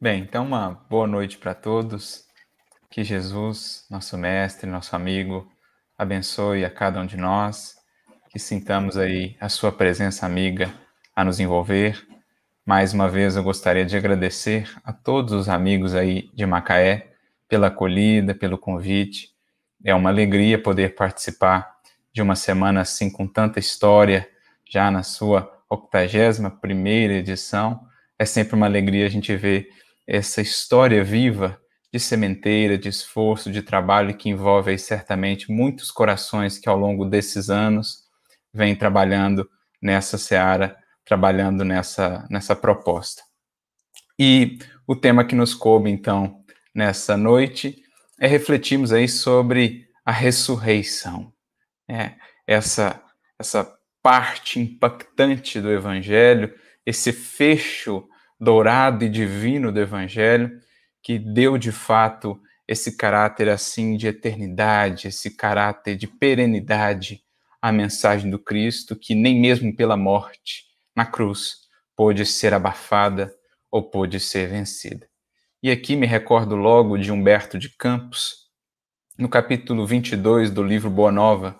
Bem, então uma boa noite para todos. Que Jesus, nosso mestre, nosso amigo, abençoe a cada um de nós. Que sintamos aí a sua presença amiga a nos envolver. Mais uma vez eu gostaria de agradecer a todos os amigos aí de Macaé pela acolhida, pelo convite. É uma alegria poder participar de uma semana assim com tanta história, já na sua 81 primeira edição. É sempre uma alegria a gente ver essa história viva de sementeira, de esforço, de trabalho que envolve aí, certamente muitos corações que ao longo desses anos vêm trabalhando nessa seara, trabalhando nessa, nessa proposta. E o tema que nos coube, então, nessa noite é refletirmos aí sobre a ressurreição. É, essa, essa parte impactante do Evangelho, esse fecho dourado e divino do Evangelho, que deu de fato esse caráter assim de eternidade, esse caráter de perenidade à mensagem do Cristo, que nem mesmo pela morte na cruz pôde ser abafada ou pôde ser vencida. E aqui me recordo logo de Humberto de Campos, no capítulo 22 do livro Boa Nova,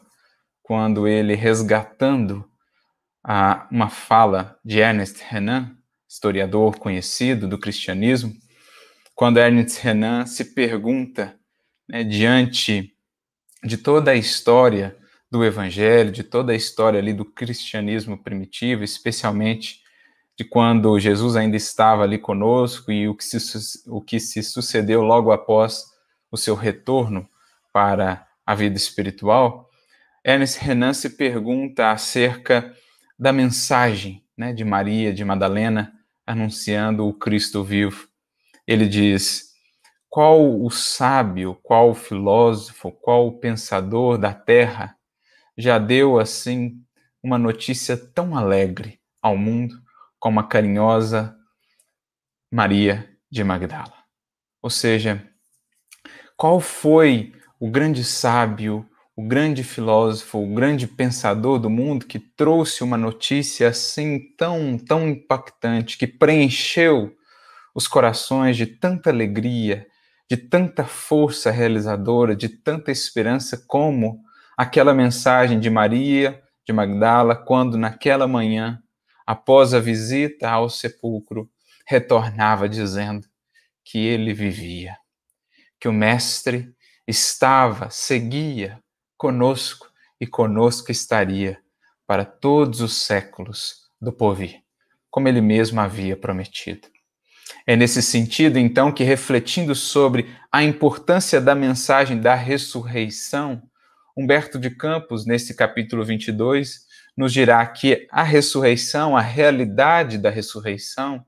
quando ele resgatando a, uma fala de Ernest Renan, historiador conhecido do cristianismo, quando Ernest Renan se pergunta, né, diante de toda a história do Evangelho, de toda a história ali do cristianismo primitivo, especialmente de quando Jesus ainda estava ali conosco e o que se, o que se sucedeu logo após o seu retorno para a vida espiritual, Ernest Renan se pergunta acerca da mensagem né, de Maria, de Madalena, anunciando o Cristo vivo. Ele diz: qual o sábio, qual o filósofo, qual o pensador da terra já deu assim uma notícia tão alegre ao mundo como a carinhosa Maria de Magdala? Ou seja, qual foi o grande sábio, o grande filósofo, o grande pensador do mundo que trouxe uma notícia assim tão, tão impactante, que preencheu os corações de tanta alegria, de tanta força realizadora, de tanta esperança, como aquela mensagem de Maria de Magdala, quando naquela manhã, após a visita ao sepulcro, retornava dizendo que ele vivia, que o Mestre estava, seguia, conosco e conosco estaria para todos os séculos do porvir, como ele mesmo havia prometido. É nesse sentido, então, que refletindo sobre a importância da mensagem da ressurreição, Humberto de Campos, nesse capítulo 22, nos dirá que a ressurreição, a realidade da ressurreição,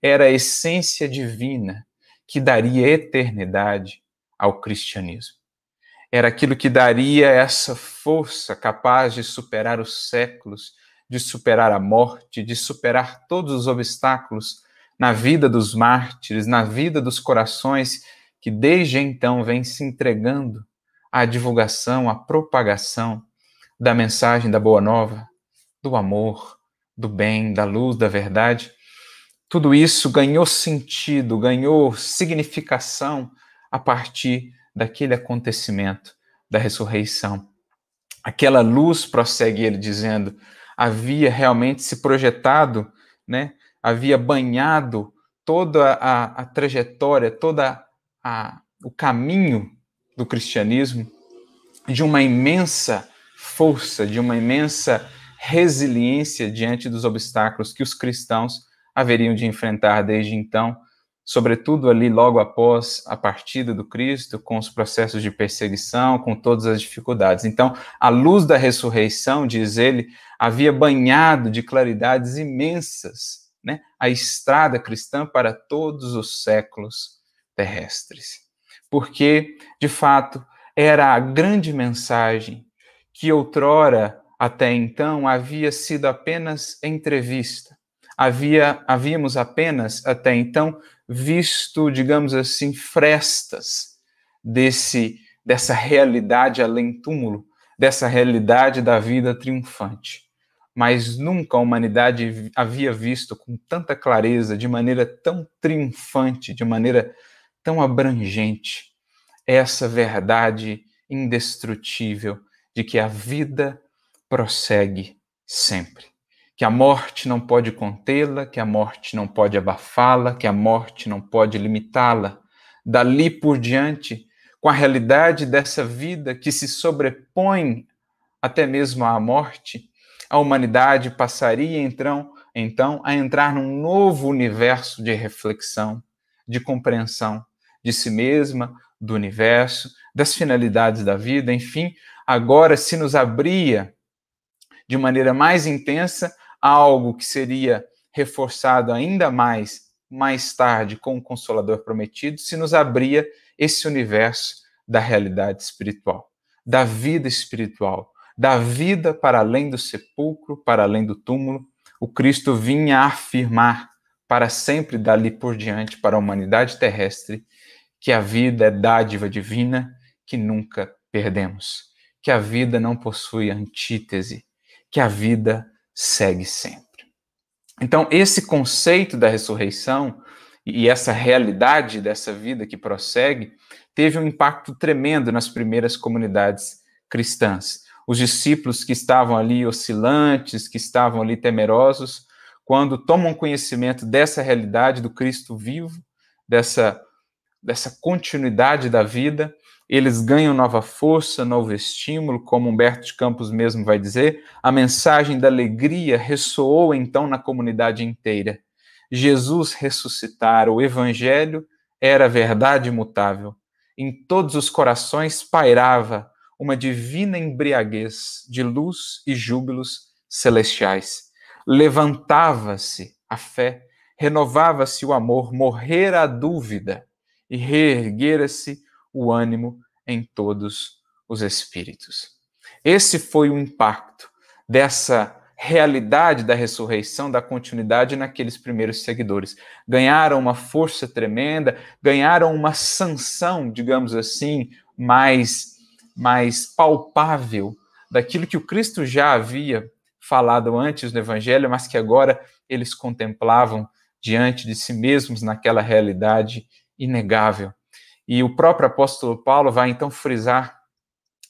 era a essência divina que daria eternidade ao cristianismo era aquilo que daria essa força capaz de superar os séculos, de superar a morte, de superar todos os obstáculos na vida dos mártires, na vida dos corações que desde então vêm se entregando à divulgação, à propagação da mensagem da boa nova, do amor, do bem, da luz, da verdade. Tudo isso ganhou sentido, ganhou significação a partir daquele acontecimento da ressurreição. Aquela luz, prossegue ele dizendo, havia realmente se projetado, né? havia banhado toda a, a trajetória, toda a, o caminho do cristianismo de uma imensa força, de uma imensa resiliência diante dos obstáculos que os cristãos haveriam de enfrentar desde então sobretudo ali logo após a partida do Cristo, com os processos de perseguição, com todas as dificuldades. Então, a luz da ressurreição, diz ele, havia banhado de claridades imensas né, a estrada cristã para todos os séculos terrestres. Porque, de fato, era a grande mensagem que outrora, até então, havia sido apenas entrevista. Havia, havíamos apenas, até então, visto, digamos assim, frestas desse dessa realidade além túmulo, dessa realidade da vida triunfante. mas nunca a humanidade havia visto com tanta clareza, de maneira tão triunfante, de maneira tão abrangente, essa verdade indestrutível de que a vida prossegue sempre. Que a morte não pode contê-la, que a morte não pode abafá-la, que a morte não pode limitá-la. Dali por diante, com a realidade dessa vida que se sobrepõe até mesmo à morte, a humanidade passaria então, então a entrar num novo universo de reflexão, de compreensão de si mesma, do universo, das finalidades da vida, enfim, agora se nos abria de maneira mais intensa algo que seria reforçado ainda mais mais tarde com o Consolador prometido, se nos abria esse universo da realidade espiritual, da vida espiritual, da vida para além do sepulcro, para além do túmulo, o Cristo vinha afirmar para sempre dali por diante para a humanidade terrestre que a vida é dádiva divina que nunca perdemos, que a vida não possui antítese, que a vida segue sempre. Então, esse conceito da ressurreição e essa realidade dessa vida que prossegue teve um impacto tremendo nas primeiras comunidades cristãs os discípulos que estavam ali oscilantes, que estavam ali temerosos, quando tomam conhecimento dessa realidade do Cristo vivo, dessa, dessa continuidade da vida, eles ganham nova força, novo estímulo, como Humberto de Campos mesmo vai dizer. A mensagem da alegria ressoou então na comunidade inteira. Jesus ressuscitara, o evangelho era verdade imutável. Em todos os corações pairava uma divina embriaguez de luz e júbilos celestiais. Levantava-se a fé, renovava-se o amor, morrera a dúvida e reerguera-se o ânimo em todos os espíritos. Esse foi o impacto dessa realidade da ressurreição, da continuidade naqueles primeiros seguidores. Ganharam uma força tremenda, ganharam uma sanção, digamos assim, mais mais palpável daquilo que o Cristo já havia falado antes no Evangelho, mas que agora eles contemplavam diante de si mesmos naquela realidade inegável. E o próprio apóstolo Paulo vai então frisar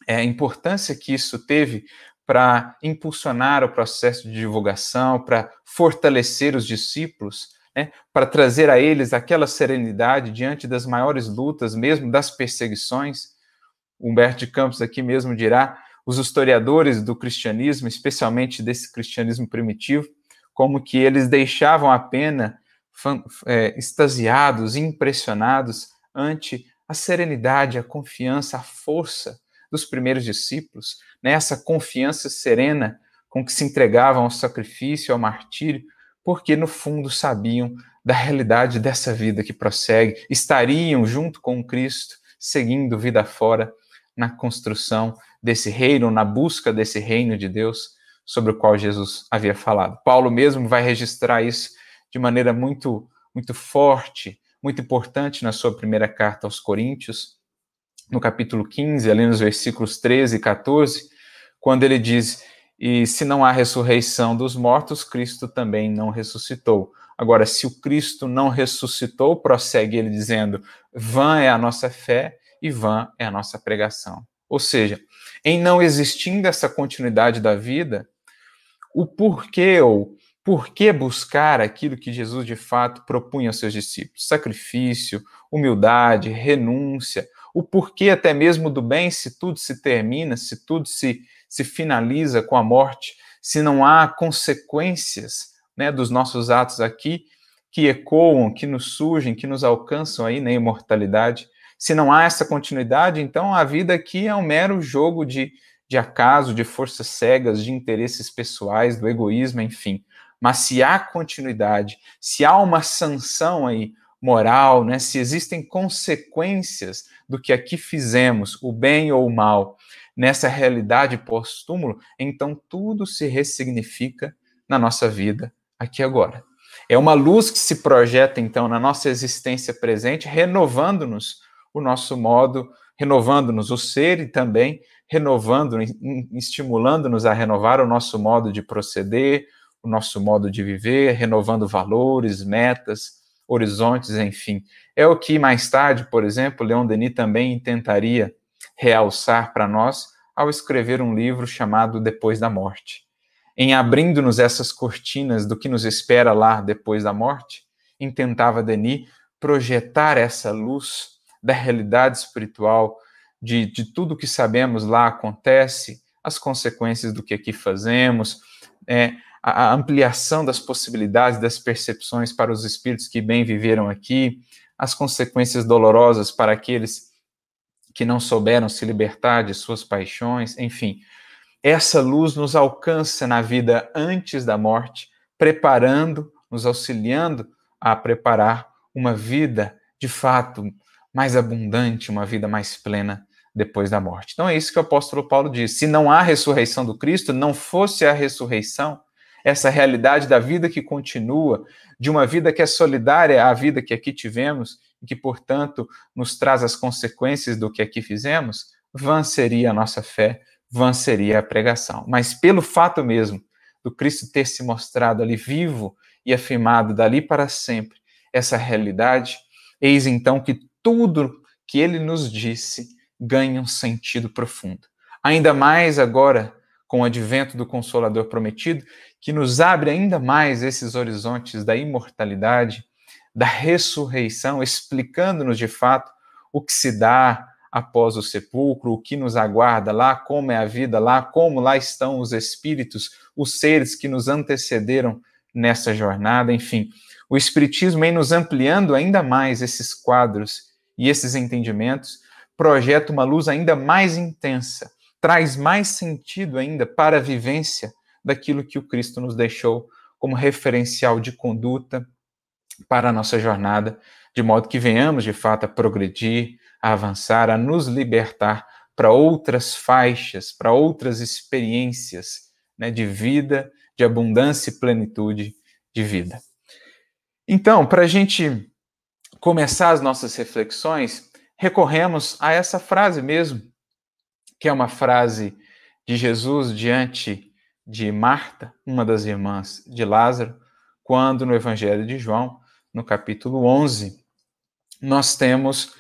é, a importância que isso teve para impulsionar o processo de divulgação, para fortalecer os discípulos, né, para trazer a eles aquela serenidade diante das maiores lutas, mesmo das perseguições. Humberto de Campos aqui mesmo dirá, os historiadores do cristianismo, especialmente desse cristianismo primitivo, como que eles deixavam a pena é, extasiados, impressionados ante a serenidade, a confiança, a força dos primeiros discípulos, né? essa confiança serena com que se entregavam ao sacrifício, ao martírio, porque no fundo sabiam da realidade dessa vida que prossegue, estariam junto com Cristo, seguindo vida fora, na construção desse reino, na busca desse reino de Deus sobre o qual Jesus havia falado. Paulo mesmo vai registrar isso de maneira muito muito forte, muito importante na sua primeira carta aos Coríntios, no capítulo 15, ali nos versículos 13 e 14, quando ele diz: "E se não há ressurreição dos mortos, Cristo também não ressuscitou". Agora, se o Cristo não ressuscitou, prossegue ele dizendo: "Vã é a nossa fé e vã é a nossa pregação. Ou seja, em não existindo essa continuidade da vida, o porquê ou por que buscar aquilo que Jesus de fato propunha aos seus discípulos? Sacrifício, humildade, renúncia, o porquê até mesmo do bem, se tudo se termina, se tudo se, se finaliza com a morte, se não há consequências né, dos nossos atos aqui que ecoam, que nos surgem, que nos alcançam aí na imortalidade. Se não há essa continuidade, então a vida aqui é um mero jogo de, de acaso, de forças cegas, de interesses pessoais, do egoísmo, enfim. Mas se há continuidade, se há uma sanção aí moral, né, se existem consequências do que aqui fizemos, o bem ou o mal, nessa realidade pós-túmulo, então tudo se ressignifica na nossa vida aqui agora. É uma luz que se projeta então na nossa existência presente, renovando-nos o nosso modo, renovando-nos o ser e também renovando, estimulando-nos a renovar o nosso modo de proceder, o nosso modo de viver, renovando valores, metas, horizontes, enfim. É o que mais tarde, por exemplo, Leon Denis também tentaria realçar para nós ao escrever um livro chamado Depois da Morte. Em abrindo-nos essas cortinas do que nos espera lá depois da morte, intentava Denis projetar essa luz da realidade espiritual, de, de tudo que sabemos lá acontece, as consequências do que aqui fazemos, é, a ampliação das possibilidades, das percepções para os espíritos que bem viveram aqui, as consequências dolorosas para aqueles que não souberam se libertar de suas paixões, enfim. Essa luz nos alcança na vida antes da morte, preparando, nos auxiliando a preparar uma vida de fato mais abundante, uma vida mais plena depois da morte. Então é isso que o apóstolo Paulo diz. Se não há ressurreição do Cristo, não fosse a ressurreição, essa realidade da vida que continua, de uma vida que é solidária à vida que aqui tivemos e que, portanto, nos traz as consequências do que aqui fizemos, vã seria a nossa fé, vã seria a pregação. Mas pelo fato mesmo do Cristo ter se mostrado ali vivo e afirmado dali para sempre essa realidade, eis então que tudo que ele nos disse ganha um sentido profundo. Ainda mais agora com o advento do Consolador prometido, que nos abre ainda mais esses horizontes da imortalidade, da ressurreição, explicando-nos de fato o que se dá após o sepulcro, o que nos aguarda lá, como é a vida lá, como lá estão os espíritos, os seres que nos antecederam nessa jornada, enfim. O Espiritismo vem nos ampliando ainda mais esses quadros e esses entendimentos, projeta uma luz ainda mais intensa, traz mais sentido ainda para a vivência daquilo que o Cristo nos deixou como referencial de conduta para a nossa jornada, de modo que venhamos de fato a progredir, a avançar, a nos libertar para outras faixas, para outras experiências né, de vida, de abundância e plenitude de vida. Então, para a gente começar as nossas reflexões, recorremos a essa frase mesmo, que é uma frase de Jesus diante de Marta, uma das irmãs de Lázaro, quando no Evangelho de João, no capítulo 11, nós temos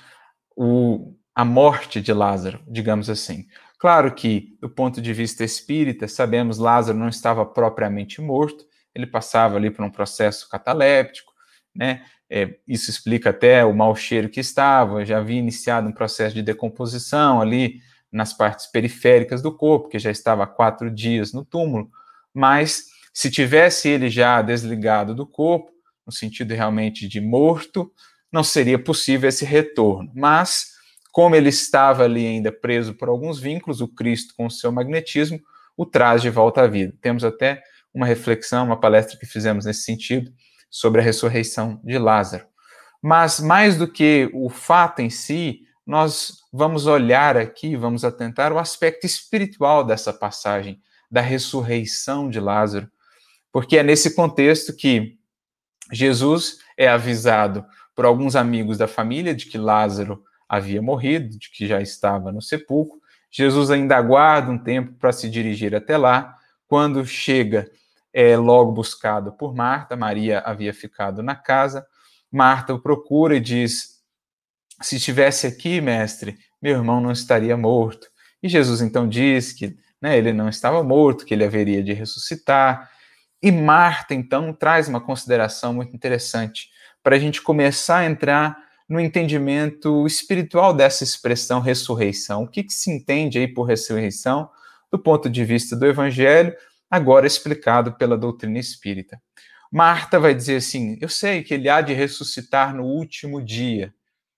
o, a morte de Lázaro, digamos assim. Claro que, do ponto de vista espírita, sabemos Lázaro não estava propriamente morto, ele passava ali por um processo cataléptico, né? É, isso explica até o mau cheiro que estava, já havia iniciado um processo de decomposição ali nas partes periféricas do corpo, que já estava há quatro dias no túmulo, mas se tivesse ele já desligado do corpo, no sentido realmente de morto, não seria possível esse retorno. Mas, como ele estava ali ainda preso por alguns vínculos, o Cristo, com o seu magnetismo, o traz de volta à vida. Temos até uma reflexão, uma palestra que fizemos nesse sentido, sobre a ressurreição de Lázaro. Mas mais do que o fato em si, nós vamos olhar aqui, vamos atentar o aspecto espiritual dessa passagem da ressurreição de Lázaro, porque é nesse contexto que Jesus é avisado por alguns amigos da família de que Lázaro havia morrido, de que já estava no sepulcro. Jesus ainda aguarda um tempo para se dirigir até lá. Quando chega é logo buscado por Marta. Maria havia ficado na casa. Marta o procura e diz: Se estivesse aqui, mestre, meu irmão não estaria morto. E Jesus então diz que né, ele não estava morto, que ele haveria de ressuscitar. E Marta então traz uma consideração muito interessante para a gente começar a entrar no entendimento espiritual dessa expressão ressurreição. O que, que se entende aí por ressurreição do ponto de vista do Evangelho, agora explicado pela doutrina espírita. Marta vai dizer assim: Eu sei que ele há de ressuscitar no último dia.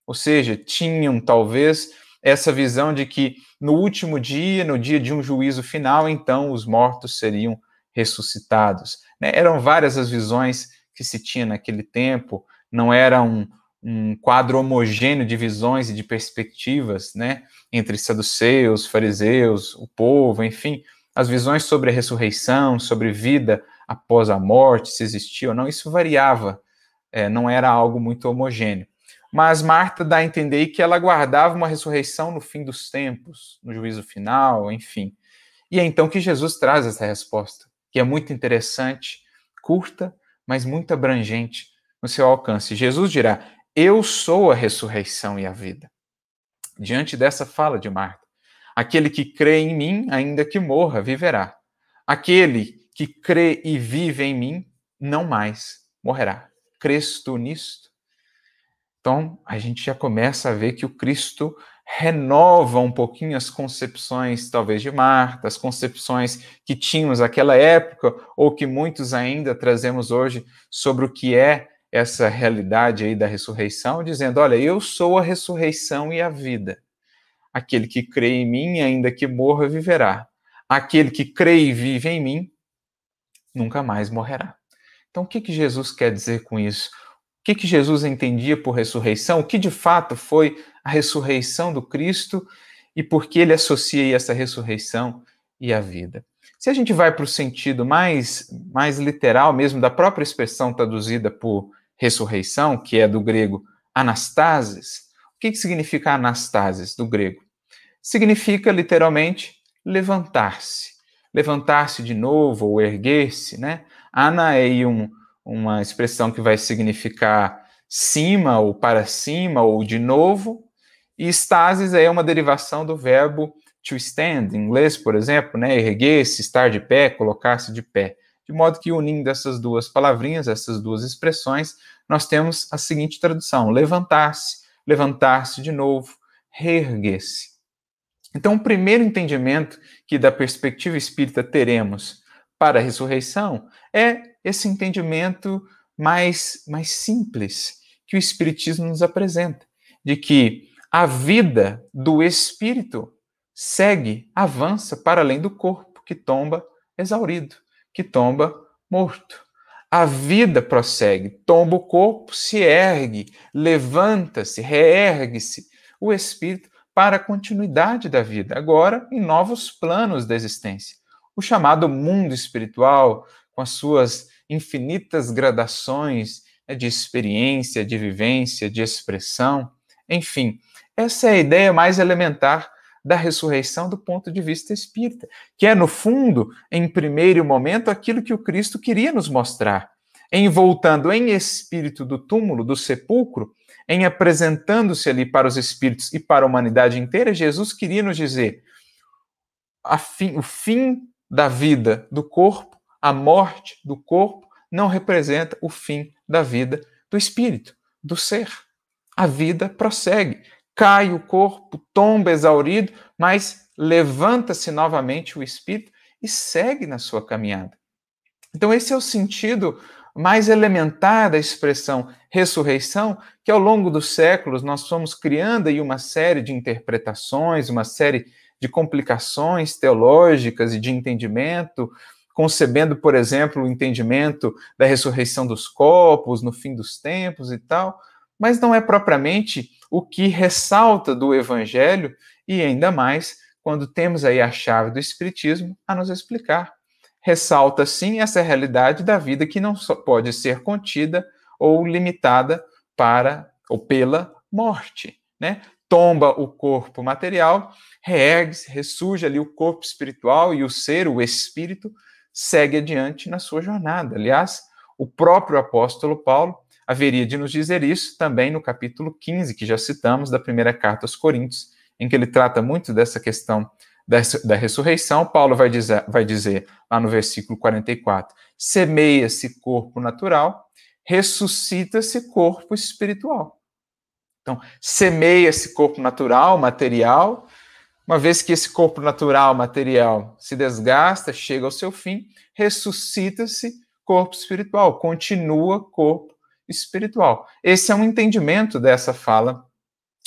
Ou seja, tinham talvez essa visão de que no último dia, no dia de um juízo final, então os mortos seriam ressuscitados. Né? Eram várias as visões que se tinha naquele tempo, não era um, um quadro homogêneo de visões e de perspectivas, né, entre saduceus, fariseus, o povo, enfim, as visões sobre a ressurreição, sobre vida após a morte, se existia ou não, isso variava, é, não era algo muito homogêneo. Mas Marta dá a entender que ela aguardava uma ressurreição no fim dos tempos, no juízo final, enfim. E é então que Jesus traz essa resposta, que é muito interessante, curta, mas muito abrangente no seu alcance. Jesus dirá: Eu sou a ressurreição e a vida. Diante dessa fala de Marta, aquele que crê em mim, ainda que morra, viverá. Aquele que crê e vive em mim, não mais morrerá. Crês tu nisto? Então, a gente já começa a ver que o Cristo renova um pouquinho as concepções, talvez, de Marta, as concepções que tínhamos naquela época, ou que muitos ainda trazemos hoje sobre o que é essa realidade aí da ressurreição, dizendo: olha, eu sou a ressurreição e a vida. Aquele que crê em mim, ainda que morra, viverá. Aquele que crê e vive em mim, nunca mais morrerá. Então, o que, que Jesus quer dizer com isso? O que, que Jesus entendia por ressurreição? O que de fato foi a ressurreição do Cristo e por que ele associa essa ressurreição e a vida? Se a gente vai para o sentido mais, mais literal mesmo da própria expressão traduzida por ressurreição, que é do grego anastasis, o que, que significa anastasis do grego? Significa literalmente levantar-se, levantar-se de novo ou erguer-se, né? Ana é um, uma expressão que vai significar cima ou para cima ou de novo, e stasis é uma derivação do verbo to stand, em inglês, por exemplo, né? Erguer-se, estar de pé, colocar-se de pé. De modo que unindo essas duas palavrinhas, essas duas expressões, nós temos a seguinte tradução: levantar-se, levantar-se de novo, reerguer-se. Então, o primeiro entendimento que da perspectiva espírita teremos para a ressurreição é esse entendimento mais, mais simples que o Espiritismo nos apresenta, de que a vida do espírito segue, avança para além do corpo, que tomba exaurido, que tomba morto. A vida prossegue, tomba o corpo, se ergue, levanta-se, reergue-se o espírito para a continuidade da vida, agora em novos planos da existência o chamado mundo espiritual, com as suas infinitas gradações né, de experiência, de vivência, de expressão. Enfim, essa é a ideia mais elementar da ressurreição do ponto de vista espírita, que é, no fundo, em primeiro momento, aquilo que o Cristo queria nos mostrar. Em voltando em espírito do túmulo, do sepulcro, em apresentando-se ali para os espíritos e para a humanidade inteira, Jesus queria nos dizer: fim, o fim da vida do corpo, a morte do corpo não representa o fim da vida do espírito, do ser. A vida prossegue. Cai o corpo, tomba exaurido, mas levanta-se novamente o espírito e segue na sua caminhada. Então, esse é o sentido mais elementar da expressão ressurreição, que ao longo dos séculos nós fomos criando aí uma série de interpretações, uma série de complicações teológicas e de entendimento, concebendo, por exemplo, o entendimento da ressurreição dos corpos no fim dos tempos e tal, mas não é propriamente o que ressalta do evangelho e ainda mais quando temos aí a chave do espiritismo a nos explicar. Ressalta sim essa realidade da vida que não pode ser contida ou limitada para ou pela morte, né? tomba o corpo material, reergue-se, ressurge ali o corpo espiritual e o ser, o espírito, segue adiante na sua jornada. Aliás, o próprio apóstolo Paulo haveria de nos dizer isso também no capítulo 15, que já citamos da primeira carta aos Coríntios, em que ele trata muito dessa questão da, ressurreição. Paulo vai dizer, vai dizer lá no versículo 44: semeia-se corpo natural, ressuscita-se corpo espiritual. Então, semeia esse corpo natural, material, uma vez que esse corpo natural, material, se desgasta, chega ao seu fim, ressuscita-se corpo espiritual, continua corpo espiritual. Esse é um entendimento dessa fala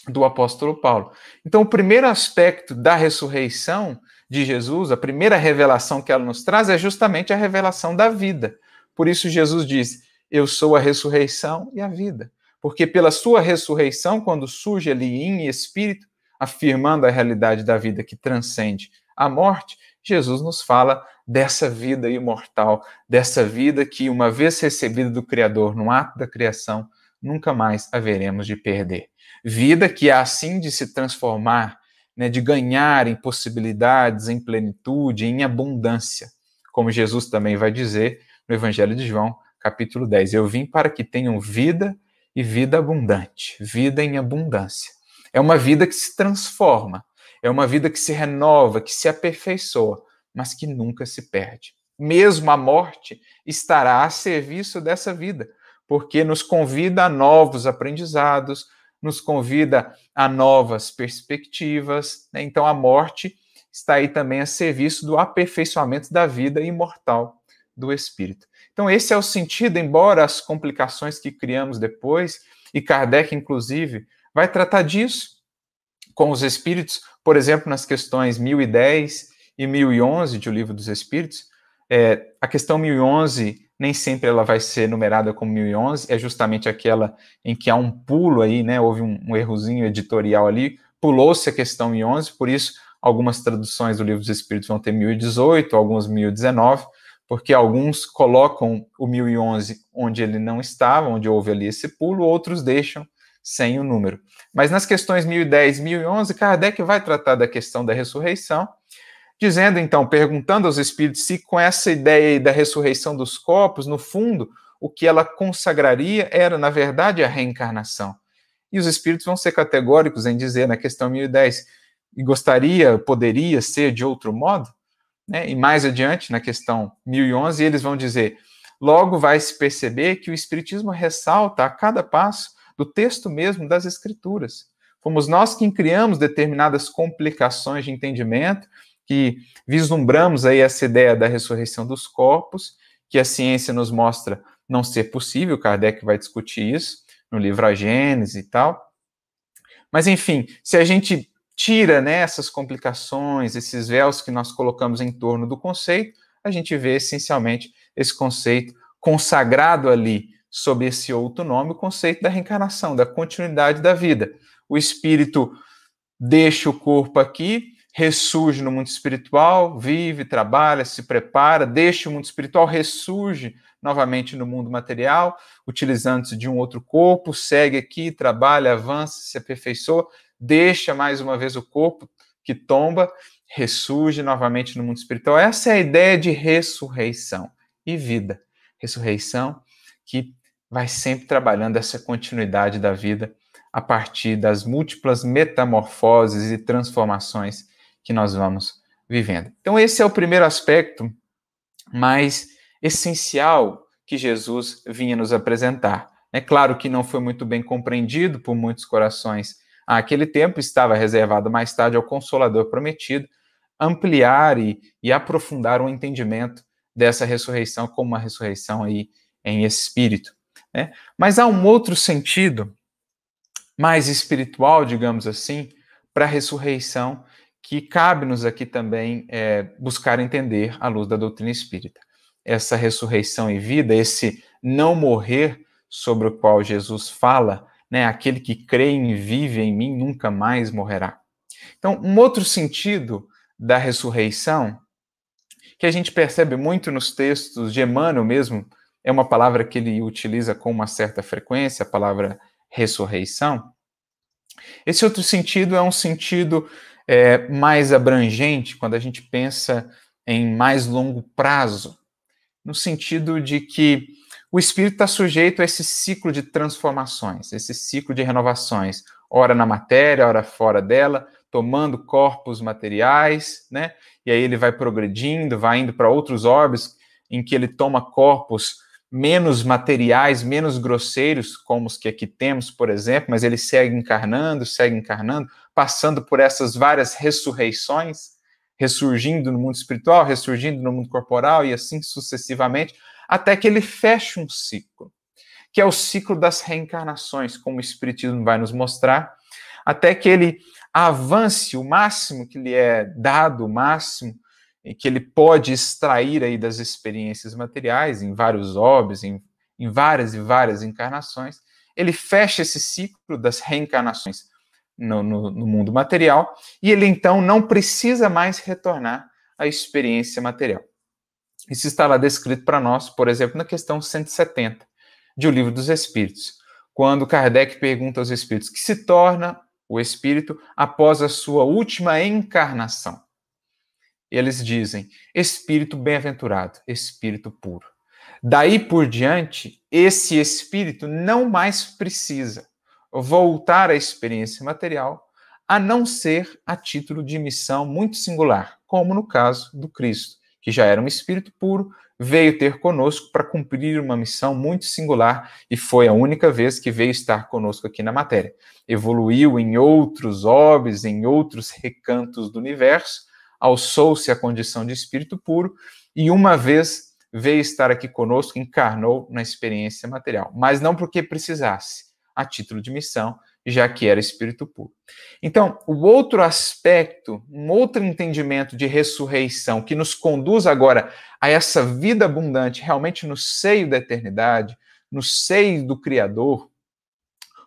do apóstolo Paulo. Então, o primeiro aspecto da ressurreição de Jesus, a primeira revelação que ela nos traz é justamente a revelação da vida. Por isso, Jesus diz: Eu sou a ressurreição e a vida porque pela sua ressurreição, quando surge ali em espírito, afirmando a realidade da vida que transcende a morte, Jesus nos fala dessa vida imortal, dessa vida que, uma vez recebida do Criador no ato da criação, nunca mais haveremos de perder. Vida que é assim de se transformar, né, de ganhar em possibilidades, em plenitude, em abundância, como Jesus também vai dizer no Evangelho de João, capítulo 10. Eu vim para que tenham vida e vida abundante, vida em abundância. É uma vida que se transforma, é uma vida que se renova, que se aperfeiçoa, mas que nunca se perde. Mesmo a morte estará a serviço dessa vida, porque nos convida a novos aprendizados, nos convida a novas perspectivas. Né? Então, a morte está aí também a serviço do aperfeiçoamento da vida imortal do espírito. Então, esse é o sentido, embora as complicações que criamos depois, e Kardec, inclusive, vai tratar disso com os espíritos, por exemplo, nas questões 1010 e 1011 de O Livro dos Espíritos. É, a questão 1011 nem sempre ela vai ser numerada como 1011, é justamente aquela em que há um pulo aí, né? Houve um, um errozinho editorial ali, pulou-se a questão 1011, por isso algumas traduções do Livro dos Espíritos vão ter 1018, algumas 1019, porque alguns colocam o 1011 onde ele não estava, onde houve ali esse pulo, outros deixam sem o número. Mas nas questões 1010 e 1011, Kardec vai tratar da questão da ressurreição, dizendo então, perguntando aos espíritos se com essa ideia da ressurreição dos corpos, no fundo, o que ela consagraria era, na verdade, a reencarnação. E os espíritos vão ser categóricos em dizer, na questão 1010, e gostaria, poderia ser de outro modo? Né? E mais adiante, na questão 1011, eles vão dizer: logo vai se perceber que o Espiritismo ressalta a cada passo do texto mesmo das Escrituras. Fomos nós quem criamos determinadas complicações de entendimento que vislumbramos aí essa ideia da ressurreição dos corpos, que a ciência nos mostra não ser possível, Kardec vai discutir isso no livro A Gênese e tal. Mas, enfim, se a gente tira né, essas complicações, esses véus que nós colocamos em torno do conceito, a gente vê essencialmente esse conceito consagrado ali sob esse outro nome, o conceito da reencarnação, da continuidade da vida. O espírito deixa o corpo aqui, ressurge no mundo espiritual, vive, trabalha, se prepara, deixa o mundo espiritual, ressurge novamente no mundo material, utilizando-se de um outro corpo, segue aqui, trabalha, avança, se aperfeiçoa, deixa mais uma vez o corpo que tomba, ressurge novamente no mundo espiritual. Essa é a ideia de ressurreição e vida. Ressurreição que vai sempre trabalhando essa continuidade da vida a partir das múltiplas metamorfoses e transformações que nós vamos vivendo. Então, esse é o primeiro aspecto mais essencial que Jesus vinha nos apresentar. É claro que não foi muito bem compreendido por muitos corações aquele tempo, estava reservado mais tarde ao Consolador prometido ampliar e, e aprofundar o entendimento dessa ressurreição como uma ressurreição aí em espírito. Né? Mas há um outro sentido mais espiritual, digamos assim, para a ressurreição que cabe-nos aqui também é, buscar entender à luz da doutrina espírita. Essa ressurreição e vida, esse não morrer sobre o qual Jesus fala, né, aquele que crê e vive em mim nunca mais morrerá. Então, um outro sentido da ressurreição, que a gente percebe muito nos textos de Emmanuel mesmo, é uma palavra que ele utiliza com uma certa frequência, a palavra ressurreição. Esse outro sentido é um sentido é, mais abrangente quando a gente pensa em mais longo prazo, no sentido de que o espírito está sujeito a esse ciclo de transformações, esse ciclo de renovações, ora na matéria, ora fora dela, tomando corpos materiais, né? E aí ele vai progredindo, vai indo para outros orbes em que ele toma corpos menos materiais, menos grosseiros, como os que aqui temos, por exemplo, mas ele segue encarnando, segue encarnando, passando por essas várias ressurreições, ressurgindo no mundo espiritual, ressurgindo no mundo corporal e assim sucessivamente, até que ele fecha um ciclo, que é o ciclo das reencarnações, como o Espiritismo vai nos mostrar, até que ele avance o máximo que lhe é dado, o máximo que ele pode extrair aí das experiências materiais, em vários óbios, em, em várias e várias encarnações, ele fecha esse ciclo das reencarnações no, no, no, mundo material e ele então não precisa mais retornar à experiência material. Isso está lá descrito para nós, por exemplo, na questão 170 de O Livro dos Espíritos, quando Kardec pergunta aos espíritos que se torna o espírito após a sua última encarnação. Eles dizem: espírito bem-aventurado, espírito puro. Daí por diante, esse espírito não mais precisa voltar à experiência material, a não ser a título de missão muito singular, como no caso do Cristo, que já era um espírito puro, veio ter conosco para cumprir uma missão muito singular e foi a única vez que veio estar conosco aqui na matéria. Evoluiu em outros orbes, em outros recantos do universo, alçou-se à condição de espírito puro e uma vez veio estar aqui conosco, encarnou na experiência material, mas não porque precisasse, a título de missão, já que era espírito puro. Então, o outro aspecto, um outro entendimento de ressurreição que nos conduz agora a essa vida abundante, realmente no seio da eternidade, no seio do Criador,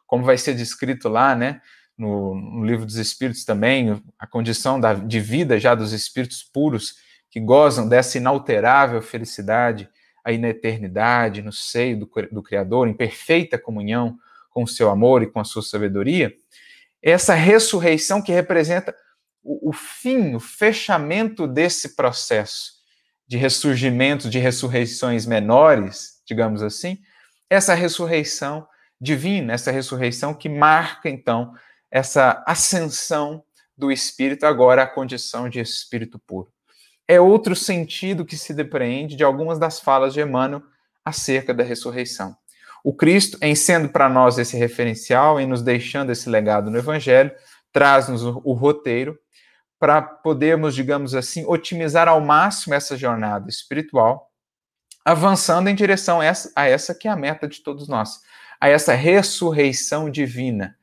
como vai ser descrito lá, né, no, no livro dos Espíritos também, a condição da, de vida já dos espíritos puros que gozam dessa inalterável felicidade aí na eternidade, no seio do, do Criador, em perfeita comunhão com o seu amor e com a sua sabedoria, essa ressurreição que representa o, o fim, o fechamento desse processo de ressurgimento, de ressurreições menores, digamos assim, essa ressurreição divina, essa ressurreição que marca, então, essa ascensão do espírito agora à condição de espírito puro. É outro sentido que se depreende de algumas das falas de Emmanuel acerca da ressurreição. O Cristo, em sendo para nós esse referencial, em nos deixando esse legado no Evangelho, traz-nos o, roteiro para podermos, digamos assim, otimizar ao máximo essa jornada espiritual, avançando em direção a essa, a essa que é a meta de todos nós, a essa ressurreição divina.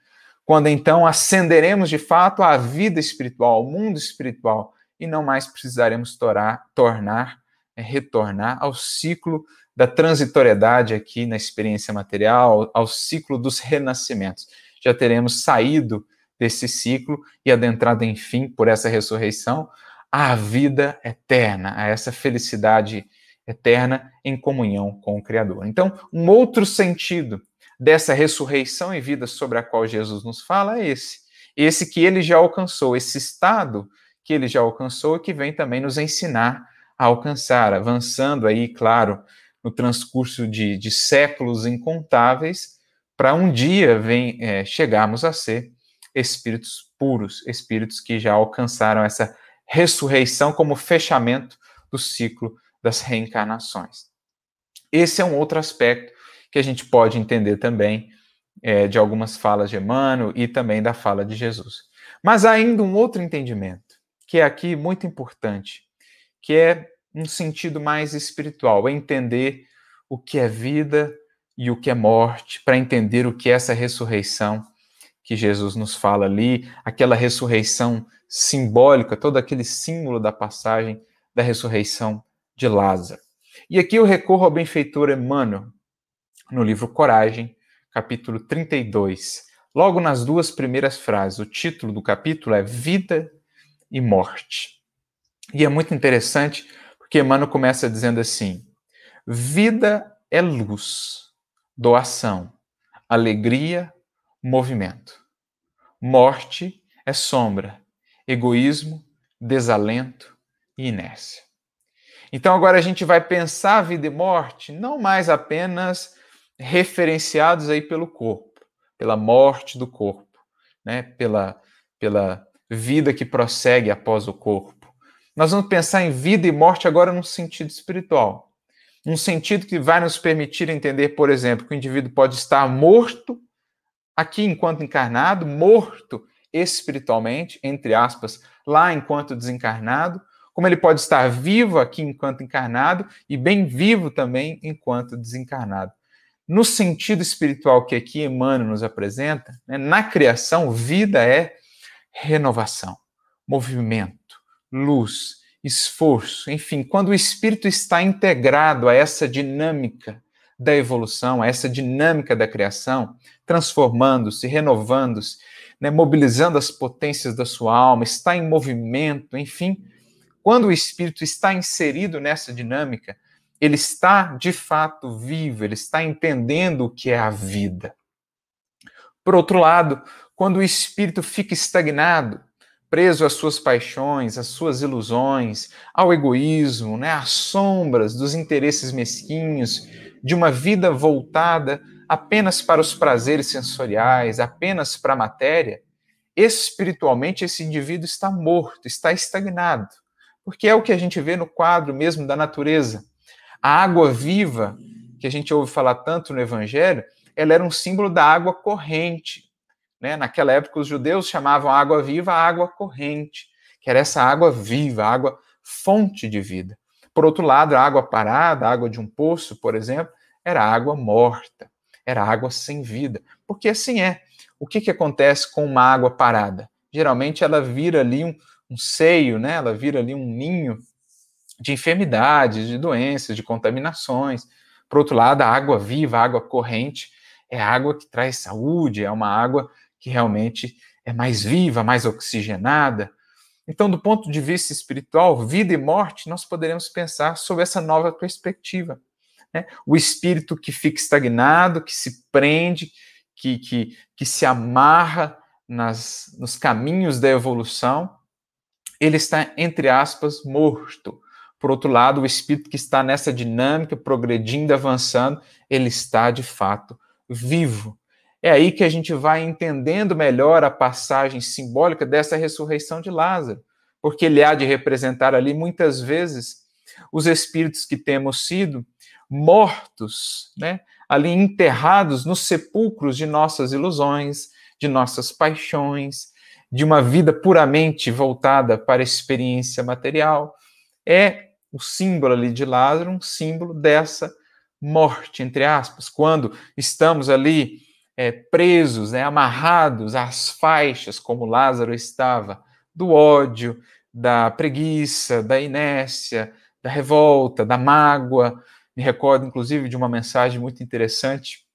Quando então ascenderemos de fato à vida espiritual, ao mundo espiritual, e não mais precisaremos torar, tornar, é, retornar ao ciclo da transitoriedade aqui na experiência material, ao ciclo dos renascimentos. Já teremos saído desse ciclo e adentrado, enfim, por essa ressurreição, à vida eterna, a essa felicidade eterna em comunhão com o Criador. Então, um outro sentido dessa ressurreição e vida sobre a qual Jesus nos fala é esse. Esse que ele já alcançou, esse estado que ele já alcançou e que vem também nos ensinar a alcançar, avançando aí, claro, no transcurso de, de séculos incontáveis, para um dia vem, é, chegarmos a ser espíritos puros, espíritos que já alcançaram essa ressurreição como fechamento do ciclo das reencarnações. Esse é um outro aspecto que a gente pode entender também é, de algumas falas de Emmanuel e também da fala de Jesus. Mas há ainda um outro entendimento, que é aqui muito importante, que é um sentido mais espiritual, é entender o que é vida e o que é morte, para entender o que é essa ressurreição que Jesus nos fala ali, aquela ressurreição simbólica, todo aquele símbolo da passagem da ressurreição de Lázaro. E aqui eu recorro ao benfeitor Emmanuel, no livro Coragem, capítulo 32. Logo nas duas primeiras frases, o título do capítulo é Vida e Morte. E é muito interessante porque Emmanuel começa dizendo assim: vida é luz, doação, alegria, movimento. Morte é sombra, egoísmo, desalento e inércia. Então agora a gente vai pensar vida e morte não mais apenas referenciados aí pelo corpo, pela morte do corpo, né? pela, pela vida que prossegue após o corpo nós vamos pensar em vida e morte agora num sentido espiritual. Um sentido que vai nos permitir entender, por exemplo, que o indivíduo pode estar morto aqui enquanto encarnado, morto espiritualmente, entre aspas, lá enquanto desencarnado, como ele pode estar vivo aqui enquanto encarnado e bem vivo também enquanto desencarnado. No sentido espiritual que aqui Emmanuel nos apresenta, né, na criação, vida é renovação, movimento luz, esforço, enfim, quando o espírito está integrado a essa dinâmica da evolução, a essa dinâmica da criação, transformando-se, renovando-se, né, mobilizando as potências da sua alma, está em movimento, enfim, quando o espírito está inserido nessa dinâmica, ele está de fato vivo, ele está entendendo o que é a vida. Por outro lado, quando o espírito fica estagnado, preso às suas paixões, às suas ilusões, ao egoísmo, né, às sombras dos interesses mesquinhos, de uma vida voltada apenas para os prazeres sensoriais, apenas para a matéria, espiritualmente esse indivíduo está morto, está estagnado. Porque é o que a gente vê no quadro mesmo da natureza. A água viva, que a gente ouve falar tanto no Evangelho, ela era um símbolo da água corrente. Né? Naquela época, os judeus chamavam a água viva a água corrente, que era essa água viva, a água fonte de vida. Por outro lado, a água parada, a água de um poço, por exemplo, era água morta, era água sem vida. Porque assim é. O que, que acontece com uma água parada? Geralmente ela vira ali um, um seio, né? ela vira ali um ninho de enfermidades, de doenças, de contaminações. Por outro lado, a água viva, a água corrente, é água que traz saúde, é uma água que realmente é mais viva, mais oxigenada. Então, do ponto de vista espiritual, vida e morte, nós poderemos pensar sobre essa nova perspectiva. Né? O espírito que fica estagnado, que se prende, que, que, que se amarra nas, nos caminhos da evolução, ele está, entre aspas, morto. Por outro lado, o espírito que está nessa dinâmica, progredindo, avançando, ele está de fato vivo. É aí que a gente vai entendendo melhor a passagem simbólica dessa ressurreição de Lázaro, porque ele há de representar ali muitas vezes os espíritos que temos sido mortos, né? ali enterrados nos sepulcros de nossas ilusões, de nossas paixões, de uma vida puramente voltada para a experiência material. É o símbolo ali de Lázaro, um símbolo dessa morte, entre aspas, quando estamos ali é, presos, né, amarrados às faixas, como Lázaro estava, do ódio, da preguiça, da inércia, da revolta, da mágoa. Me recordo, inclusive, de uma mensagem muito interessante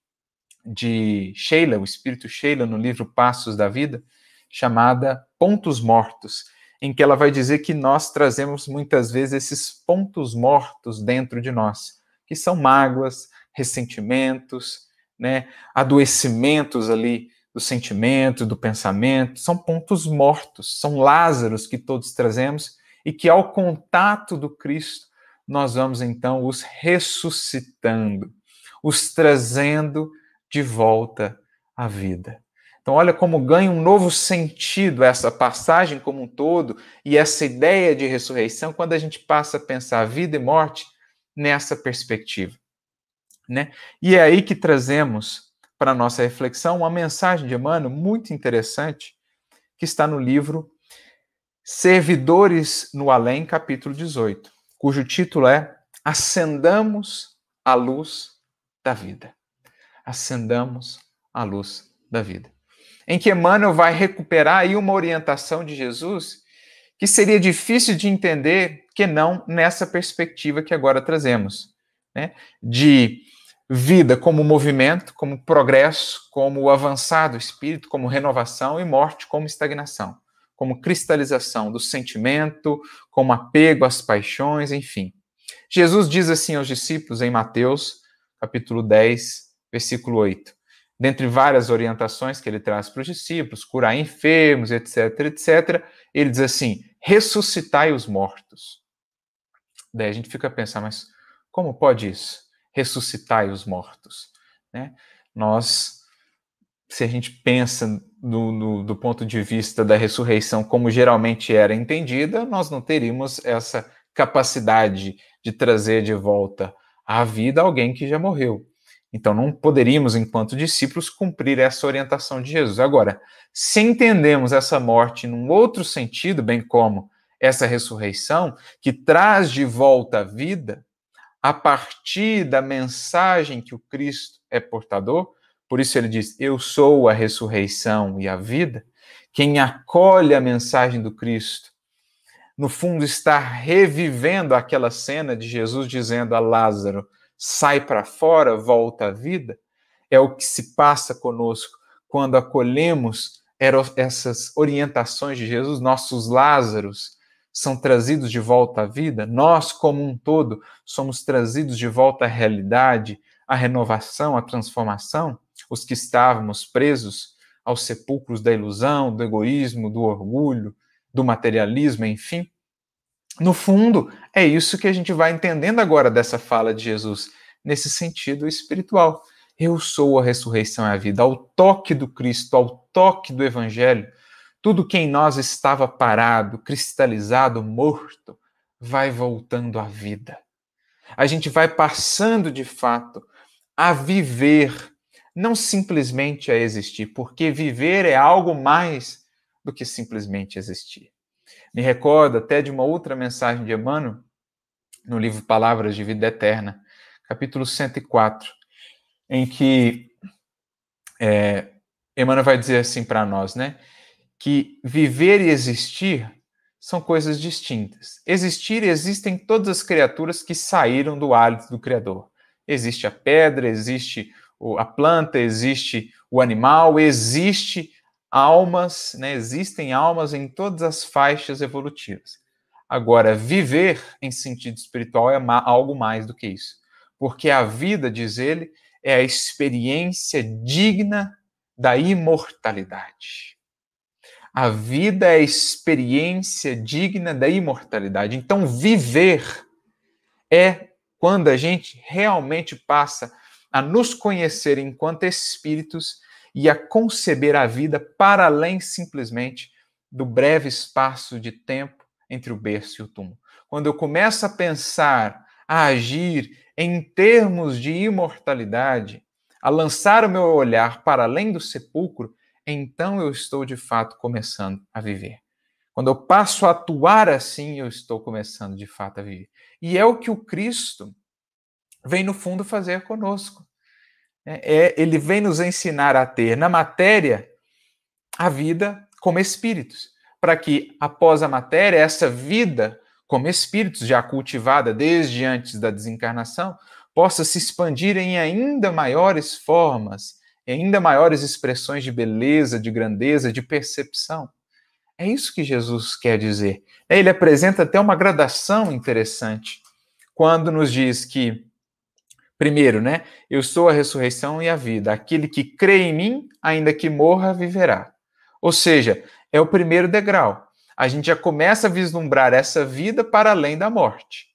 de Sheila, o espírito Sheila, no livro Passos da Vida, chamada Pontos Mortos, em que ela vai dizer que nós trazemos muitas vezes esses pontos mortos dentro de nós, que são mágoas, ressentimentos, né, adoecimentos ali do sentimento, do pensamento, são pontos mortos, são Lázaros que todos trazemos e que ao contato do Cristo nós vamos então os ressuscitando, os trazendo de volta à vida. Então, olha como ganha um novo sentido essa passagem como um todo e essa ideia de ressurreição quando a gente passa a pensar vida e morte nessa perspectiva. Né? E é aí que trazemos para a nossa reflexão uma mensagem de Emmanuel muito interessante, que está no livro Servidores no Além, capítulo 18, cujo título é Acendamos a Luz da Vida. Acendamos a Luz da Vida. Em que Emmanuel vai recuperar aí uma orientação de Jesus que seria difícil de entender que não nessa perspectiva que agora trazemos, né? de vida como movimento, como progresso, como avançar do espírito, como renovação e morte como estagnação, como cristalização do sentimento, como apego às paixões, enfim. Jesus diz assim aos discípulos em Mateus, capítulo 10, versículo 8. Dentre várias orientações que ele traz para os discípulos, curar enfermos, etc, etc, ele diz assim: ressuscitai os mortos. Daí a gente fica a pensar, mas como pode isso? ressuscitai os mortos. Né? Nós, se a gente pensa no, no, do ponto de vista da ressurreição como geralmente era entendida, nós não teríamos essa capacidade de trazer de volta à vida alguém que já morreu. Então, não poderíamos, enquanto discípulos, cumprir essa orientação de Jesus. Agora, se entendemos essa morte num outro sentido, bem como essa ressurreição, que traz de volta a vida, a partir da mensagem que o Cristo é portador. Por isso ele diz: Eu sou a ressurreição e a vida. Quem acolhe a mensagem do Cristo, no fundo, está revivendo aquela cena de Jesus dizendo a Lázaro: sai para fora, volta à vida. É o que se passa conosco quando acolhemos essas orientações de Jesus, nossos Lázaros são trazidos de volta à vida, nós, como um todo, somos trazidos de volta à realidade, à renovação, à transformação, os que estávamos presos aos sepulcros da ilusão, do egoísmo, do orgulho, do materialismo, enfim. No fundo, é isso que a gente vai entendendo agora dessa fala de Jesus, nesse sentido espiritual. Eu sou a ressurreição e a vida. Ao toque do Cristo, ao toque do Evangelho, tudo que em nós estava parado, cristalizado, morto, vai voltando à vida. A gente vai passando de fato a viver, não simplesmente a existir, porque viver é algo mais do que simplesmente existir. Me recordo até de uma outra mensagem de Emmanuel, no livro Palavras de Vida Eterna, capítulo 104, em que é, Emmanuel vai dizer assim para nós, né? Que viver e existir são coisas distintas. Existir, existem todas as criaturas que saíram do hálito do Criador. Existe a pedra, existe a planta, existe o animal, existe almas, né? existem almas em todas as faixas evolutivas. Agora, viver em sentido espiritual é algo mais do que isso. Porque a vida, diz ele, é a experiência digna da imortalidade. A vida é a experiência digna da imortalidade. Então, viver é quando a gente realmente passa a nos conhecer enquanto espíritos e a conceber a vida para além simplesmente do breve espaço de tempo entre o berço e o túmulo. Quando eu começo a pensar, a agir em termos de imortalidade, a lançar o meu olhar para além do sepulcro, então eu estou de fato começando a viver. Quando eu passo a atuar assim, eu estou começando de fato a viver. E é o que o Cristo vem, no fundo, fazer conosco. É, é, ele vem nos ensinar a ter na matéria a vida como espíritos, para que após a matéria, essa vida como espíritos, já cultivada desde antes da desencarnação, possa se expandir em ainda maiores formas, em ainda maiores expressões de beleza, de grandeza, de percepção. É isso que Jesus quer dizer. Ele apresenta até uma gradação interessante quando nos diz que Primeiro, né? Eu sou a ressurreição e a vida. Aquele que crê em mim, ainda que morra, viverá. Ou seja, é o primeiro degrau. A gente já começa a vislumbrar essa vida para além da morte.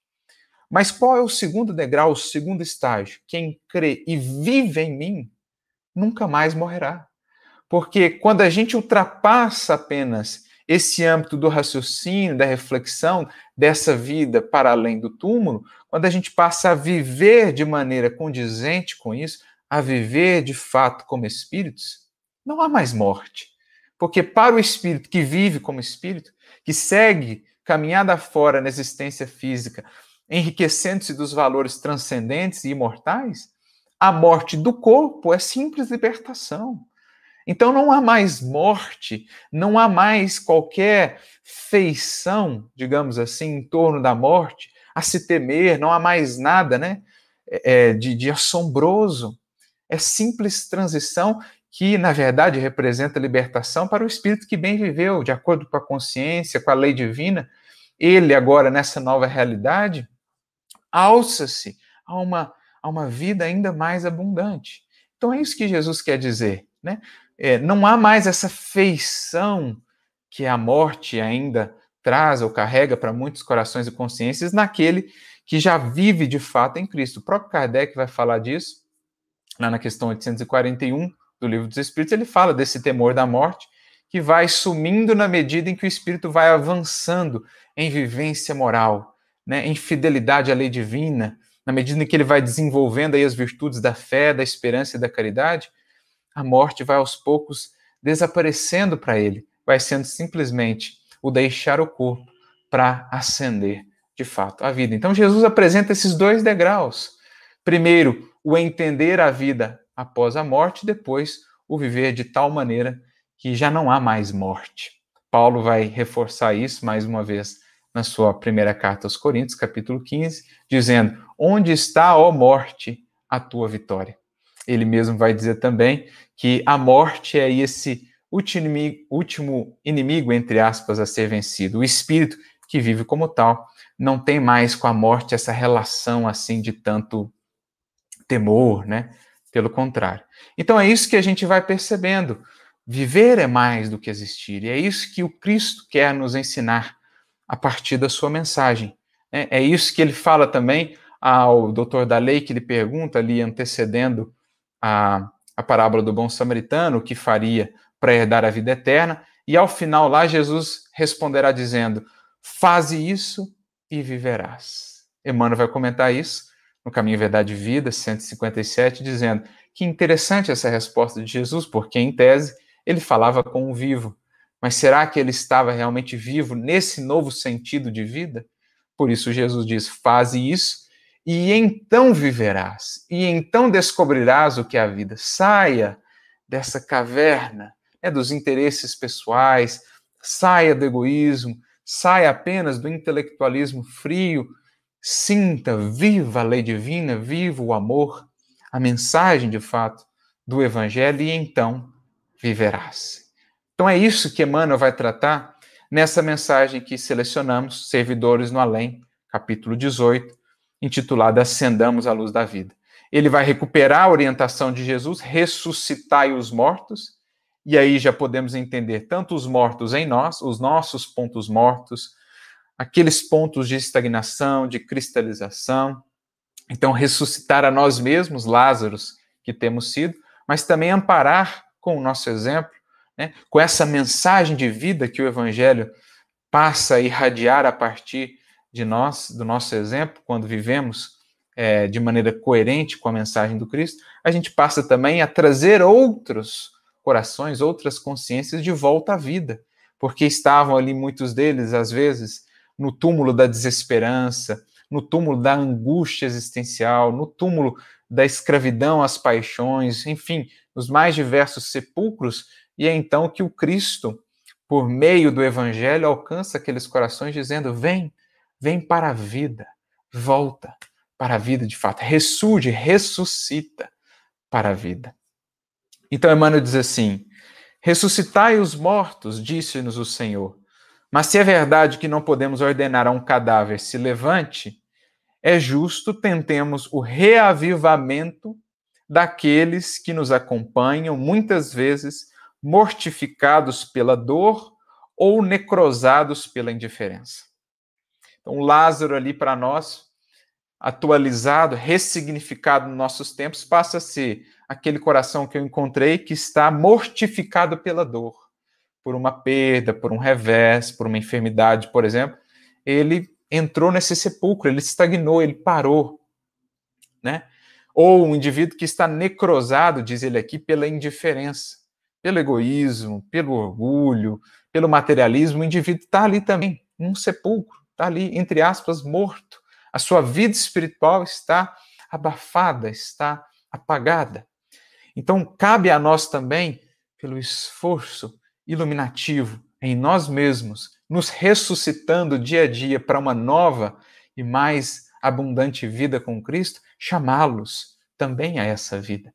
Mas qual é o segundo degrau, o segundo estágio? Quem crê e vive em mim nunca mais morrerá. Porque quando a gente ultrapassa apenas esse âmbito do raciocínio, da reflexão, dessa vida para além do túmulo, quando a gente passa a viver de maneira condizente com isso, a viver de fato como espíritos, não há mais morte. Porque para o espírito que vive como espírito, que segue caminhada fora na existência física, enriquecendo-se dos valores transcendentes e imortais, a morte do corpo é simples libertação. Então não há mais morte, não há mais qualquer feição, digamos assim, em torno da morte, a se temer, não há mais nada né, é, é, de, de assombroso. É simples transição que, na verdade, representa libertação para o espírito que bem viveu, de acordo com a consciência, com a lei divina. Ele, agora, nessa nova realidade, alça-se a uma, a uma vida ainda mais abundante. Então, é isso que Jesus quer dizer. Né? É, não há mais essa feição que a morte ainda traz ou carrega para muitos corações e consciências naquele que já vive de fato em Cristo. O próprio Kardec vai falar disso, lá na questão 841 do Livro dos Espíritos, ele fala desse temor da morte que vai sumindo na medida em que o espírito vai avançando em vivência moral, né, em fidelidade à lei divina, na medida em que ele vai desenvolvendo aí as virtudes da fé, da esperança e da caridade, a morte vai aos poucos desaparecendo para ele, vai sendo simplesmente o deixar o corpo para ascender de fato a vida. Então Jesus apresenta esses dois degraus. Primeiro, o entender a vida após a morte, depois o viver de tal maneira que já não há mais morte. Paulo vai reforçar isso mais uma vez na sua primeira carta aos Coríntios, capítulo 15, dizendo: Onde está, ó morte, a tua vitória? Ele mesmo vai dizer também que a morte é esse último inimigo, entre aspas, a ser vencido. O espírito que vive como tal não tem mais com a morte essa relação assim de tanto temor, né? Pelo contrário. Então é isso que a gente vai percebendo Viver é mais do que existir. E é isso que o Cristo quer nos ensinar a partir da sua mensagem. É, é isso que ele fala também ao doutor da lei, que lhe pergunta ali, antecedendo a, a parábola do bom samaritano, o que faria para herdar a vida eterna. E ao final lá, Jesus responderá dizendo: Faze isso e viverás. Emmanuel vai comentar isso no Caminho Verdade e Vida, 157, dizendo que interessante essa resposta de Jesus, porque em tese ele falava com o vivo. Mas será que ele estava realmente vivo nesse novo sentido de vida? Por isso Jesus diz: faze isso e então viverás, e então descobrirás o que é a vida. Saia dessa caverna né, dos interesses pessoais, saia do egoísmo, saia apenas do intelectualismo frio, sinta, viva a lei divina, viva o amor, a mensagem de fato do Evangelho, e então viverás. Então é isso que Emmanuel vai tratar nessa mensagem que selecionamos, Servidores no Além, capítulo 18, intitulada Acendamos a Luz da Vida. Ele vai recuperar a orientação de Jesus, ressuscitai os mortos, e aí já podemos entender tanto os mortos em nós, os nossos pontos mortos, aqueles pontos de estagnação, de cristalização. Então, ressuscitar a nós mesmos, Lázaros, que temos sido, mas também amparar com o nosso exemplo, né, com essa mensagem de vida que o Evangelho passa a irradiar a partir de nós, do nosso exemplo, quando vivemos é, de maneira coerente com a mensagem do Cristo, a gente passa também a trazer outros corações, outras consciências de volta à vida, porque estavam ali muitos deles, às vezes, no túmulo da desesperança, no túmulo da angústia existencial, no túmulo da escravidão às paixões, enfim, nos mais diversos sepulcros, e é então que o Cristo, por meio do Evangelho, alcança aqueles corações dizendo: vem, vem para a vida, volta para a vida de fato, ressurge, ressuscita para a vida. Então Emmanuel diz assim: ressuscitai os mortos, disse-nos o Senhor. Mas se é verdade que não podemos ordenar a um cadáver se levante, é justo tentemos o reavivamento daqueles que nos acompanham, muitas vezes mortificados pela dor ou necrosados pela indiferença. Então, Lázaro ali para nós, atualizado, ressignificado nos nossos tempos, passa a ser aquele coração que eu encontrei que está mortificado pela dor, por uma perda, por um revés, por uma enfermidade, por exemplo. Ele entrou nesse sepulcro, ele estagnou, ele parou, né? Ou um indivíduo que está necrosado, diz ele aqui, pela indiferença, pelo egoísmo, pelo orgulho, pelo materialismo, o indivíduo está ali também, num sepulcro, está ali, entre aspas, morto. A sua vida espiritual está abafada, está apagada. Então, cabe a nós também, pelo esforço iluminativo em nós mesmos, nos ressuscitando dia a dia para uma nova e mais abundante vida com Cristo, chamá-los também a essa vida.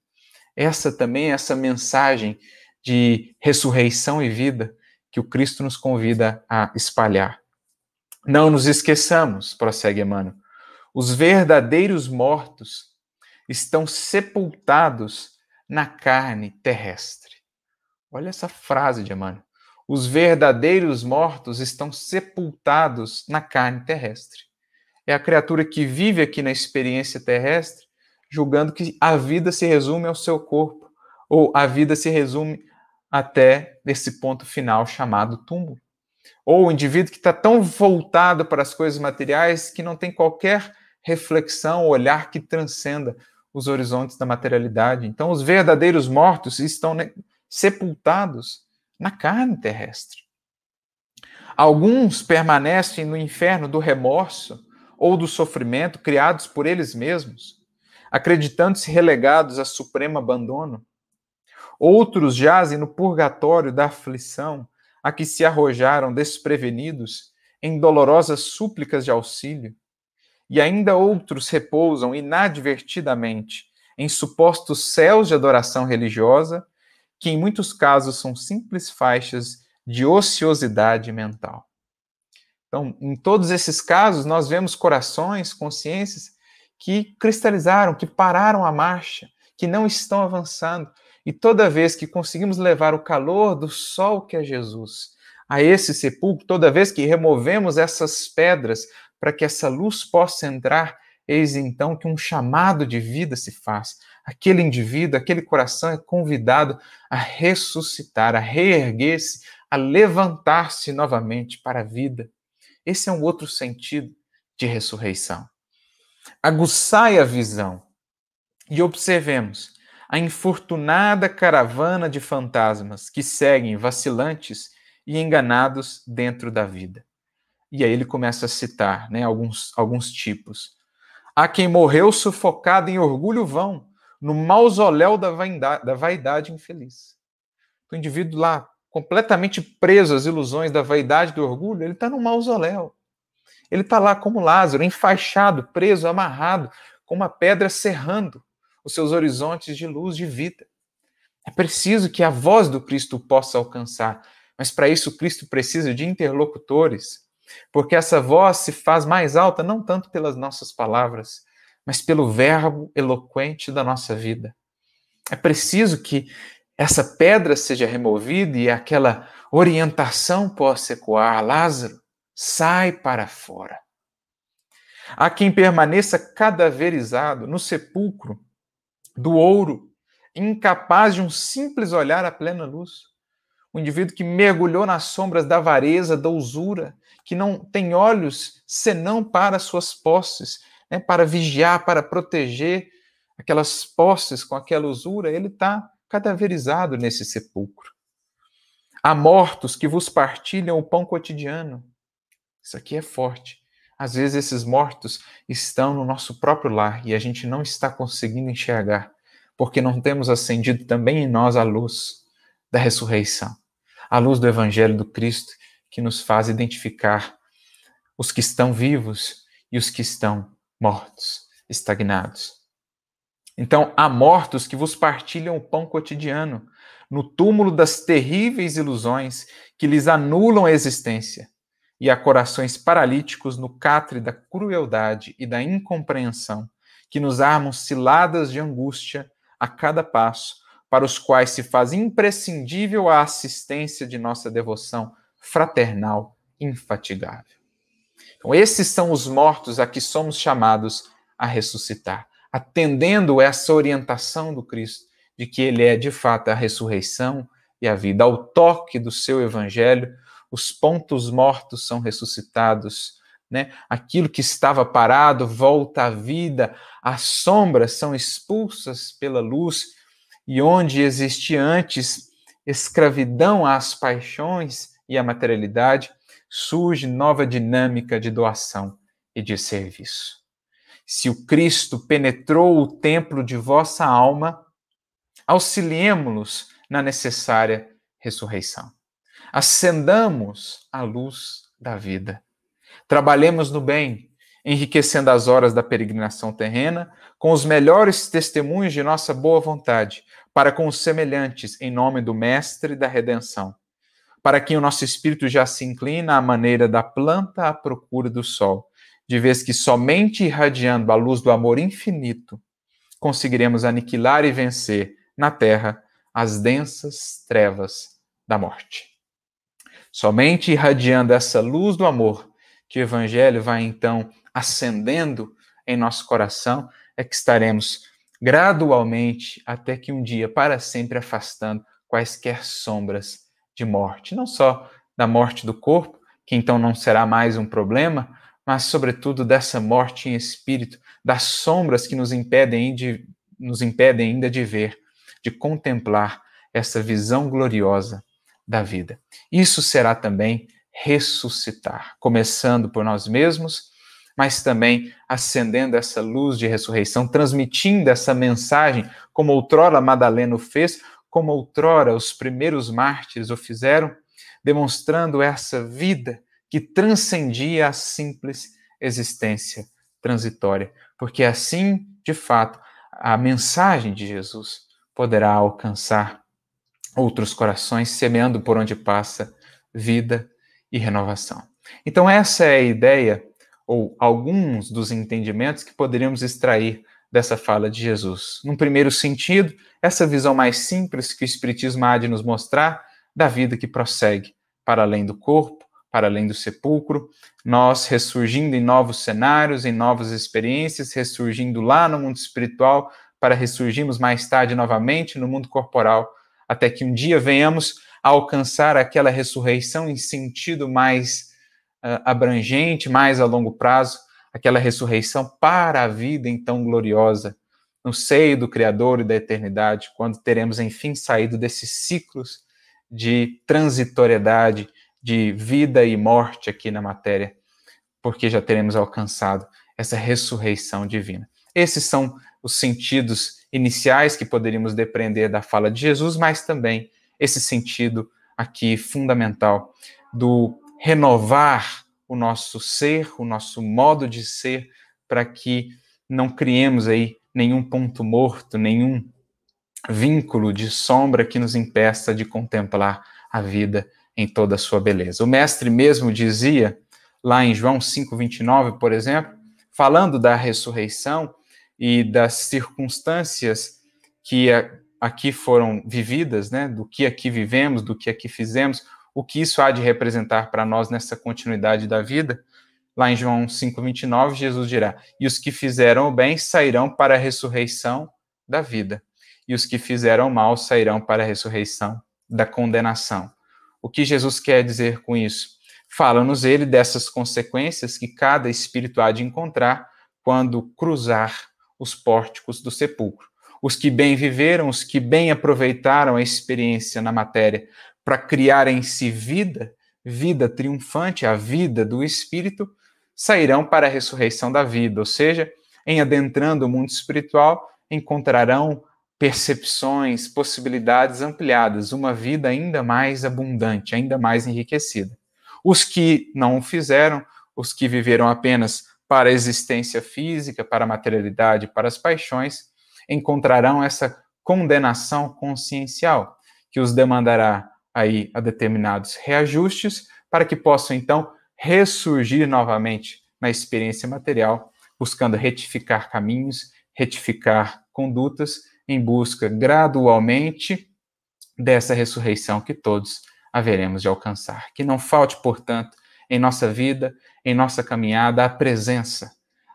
Essa também é essa mensagem de ressurreição e vida que o Cristo nos convida a espalhar. Não nos esqueçamos, prossegue Emmanuel, os verdadeiros mortos estão sepultados na carne terrestre. Olha essa frase de Emmanuel. Os verdadeiros mortos estão sepultados na carne terrestre. É a criatura que vive aqui na experiência terrestre, julgando que a vida se resume ao seu corpo, ou a vida se resume até esse ponto final chamado túmulo. Ou o indivíduo que está tão voltado para as coisas materiais que não tem qualquer reflexão, olhar que transcenda os horizontes da materialidade. Então, os verdadeiros mortos estão sepultados na carne terrestre. Alguns permanecem no inferno do remorso ou do sofrimento criados por eles mesmos, acreditando-se relegados a supremo abandono. Outros jazem no purgatório da aflição, a que se arrojaram desprevenidos em dolorosas súplicas de auxílio. E ainda outros repousam inadvertidamente em supostos céus de adoração religiosa, que em muitos casos são simples faixas de ociosidade mental. Então, em todos esses casos, nós vemos corações, consciências que cristalizaram, que pararam a marcha, que não estão avançando. E toda vez que conseguimos levar o calor do sol que é Jesus a esse sepulcro, toda vez que removemos essas pedras para que essa luz possa entrar, eis então que um chamado de vida se faz. Aquele indivíduo, aquele coração é convidado a ressuscitar, a reerguer-se, a levantar-se novamente para a vida. Esse é um outro sentido de ressurreição. Aguçai a visão e observemos a infortunada caravana de fantasmas que seguem vacilantes e enganados dentro da vida. E aí ele começa a citar né, alguns, alguns tipos. Há quem morreu sufocado em orgulho vão, no mausoléu da vaidade, da vaidade infeliz. O indivíduo lá, completamente preso às ilusões da vaidade e do orgulho, ele está no mausoléu. Ele está lá como Lázaro, enfaixado, preso, amarrado, com uma pedra cerrando os seus horizontes de luz, de vida. É preciso que a voz do Cristo possa alcançar, mas para isso Cristo precisa de interlocutores, porque essa voz se faz mais alta não tanto pelas nossas palavras, mas pelo verbo eloquente da nossa vida. É preciso que essa pedra seja removida e aquela orientação possa ecoar. Lázaro, sai para fora. Há quem permaneça cadaverizado no sepulcro do ouro, incapaz de um simples olhar à plena luz. Um indivíduo que mergulhou nas sombras da avareza, da usura, que não tem olhos senão para suas posses, né, para vigiar, para proteger aquelas posses com aquela usura, ele está cadaverizado nesse sepulcro. Há mortos que vos partilham o pão cotidiano. Isso aqui é forte. Às vezes esses mortos estão no nosso próprio lar e a gente não está conseguindo enxergar, porque não temos acendido também em nós a luz da ressurreição, a luz do evangelho do Cristo que nos faz identificar os que estão vivos e os que estão mortos, estagnados. Então, há mortos que vos partilham o pão cotidiano, no túmulo das terríveis ilusões que lhes anulam a existência e a corações paralíticos no catre da crueldade e da incompreensão, que nos armam ciladas de angústia a cada passo, para os quais se faz imprescindível a assistência de nossa devoção fraternal infatigável. Então, esses são os mortos a que somos chamados a ressuscitar, atendendo essa orientação do Cristo de que ele é de fato a ressurreição e a vida. Ao toque do seu evangelho, os pontos mortos são ressuscitados, né? Aquilo que estava parado volta à vida, as sombras são expulsas pela luz, e onde existia antes escravidão às paixões e à materialidade, surge nova dinâmica de doação e de serviço. Se o Cristo penetrou o templo de vossa alma, auxiliemo-los na necessária ressurreição acendamos a luz da vida. Trabalhemos no bem, enriquecendo as horas da peregrinação terrena com os melhores testemunhos de nossa boa vontade, para com os semelhantes, em nome do Mestre da redenção. Para quem o nosso espírito já se inclina à maneira da planta à procura do sol, de vez que somente irradiando a luz do amor infinito conseguiremos aniquilar e vencer na terra as densas trevas da morte. Somente irradiando essa luz do amor, que o Evangelho vai então acendendo em nosso coração, é que estaremos gradualmente até que um dia, para sempre, afastando quaisquer sombras de morte. Não só da morte do corpo, que então não será mais um problema, mas, sobretudo, dessa morte em espírito, das sombras que nos impedem, de, nos impedem ainda de ver, de contemplar essa visão gloriosa da vida. Isso será também ressuscitar, começando por nós mesmos, mas também acendendo essa luz de ressurreição, transmitindo essa mensagem, como outrora Madalena fez, como outrora os primeiros mártires o fizeram, demonstrando essa vida que transcendia a simples existência transitória, porque assim, de fato, a mensagem de Jesus poderá alcançar outros corações, semeando por onde passa vida e renovação. Então, essa é a ideia, ou alguns dos entendimentos que poderíamos extrair dessa fala de Jesus. Num primeiro sentido, essa visão mais simples que o Espiritismo há de nos mostrar da vida que prossegue para além do corpo, para além do sepulcro, nós ressurgindo em novos cenários, em novas experiências, ressurgindo lá no mundo espiritual, para ressurgirmos mais tarde novamente no mundo corporal, até que um dia venhamos a alcançar aquela ressurreição em sentido mais uh, abrangente, mais a longo prazo, aquela ressurreição para a vida então gloriosa, no seio do Criador e da eternidade, quando teremos enfim saído desses ciclos de transitoriedade, de vida e morte aqui na matéria, porque já teremos alcançado essa ressurreição divina. Esses são os sentidos iniciais que poderíamos depreender da fala de Jesus, mas também esse sentido aqui fundamental do renovar o nosso ser, o nosso modo de ser, para que não criemos aí nenhum ponto morto, nenhum vínculo de sombra que nos impeça de contemplar a vida em toda a sua beleza. O mestre mesmo dizia, lá em João 5:29, por exemplo, falando da ressurreição e das circunstâncias que aqui foram vividas, né, do que aqui vivemos, do que aqui fizemos, o que isso há de representar para nós nessa continuidade da vida. Lá em João 5:29, Jesus dirá: "E os que fizeram o bem sairão para a ressurreição da vida, e os que fizeram o mal sairão para a ressurreição da condenação." O que Jesus quer dizer com isso? Fala-nos ele dessas consequências que cada espírito há de encontrar quando cruzar os pórticos do sepulcro. Os que bem viveram, os que bem aproveitaram a experiência na matéria, para criar em si vida, vida triunfante, a vida do espírito, sairão para a ressurreição da vida, ou seja, em adentrando o mundo espiritual, encontrarão percepções, possibilidades ampliadas, uma vida ainda mais abundante, ainda mais enriquecida. Os que não o fizeram, os que viveram apenas para a existência física, para a materialidade, para as paixões, encontrarão essa condenação consciencial, que os demandará aí a determinados reajustes para que possam então ressurgir novamente na experiência material, buscando retificar caminhos, retificar condutas em busca gradualmente dessa ressurreição que todos haveremos de alcançar. Que não falte, portanto, em nossa vida, em nossa caminhada, a presença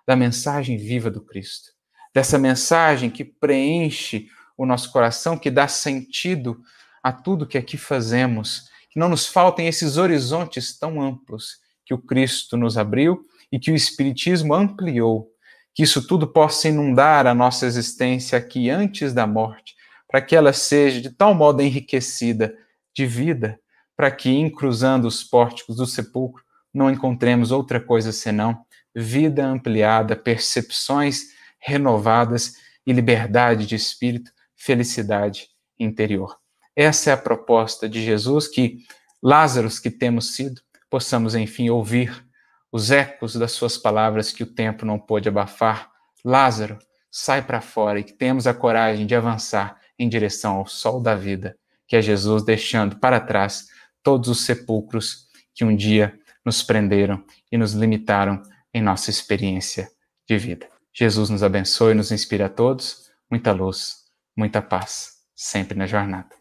da mensagem viva do Cristo, dessa mensagem que preenche o nosso coração, que dá sentido a tudo que aqui fazemos, que não nos faltem esses horizontes tão amplos que o Cristo nos abriu e que o Espiritismo ampliou, que isso tudo possa inundar a nossa existência aqui antes da morte, para que ela seja de tal modo enriquecida de vida, para que, em cruzando os pórticos do sepulcro, não encontremos outra coisa senão vida ampliada, percepções renovadas e liberdade de espírito, felicidade interior. Essa é a proposta de Jesus, que Lázaros que temos sido, possamos enfim ouvir os ecos das suas palavras que o tempo não pôde abafar. Lázaro, sai para fora e que temos a coragem de avançar em direção ao sol da vida, que é Jesus deixando para trás todos os sepulcros que um dia nos prenderam e nos limitaram em nossa experiência de vida. Jesus nos abençoe e nos inspire a todos. Muita luz, muita paz, sempre na jornada.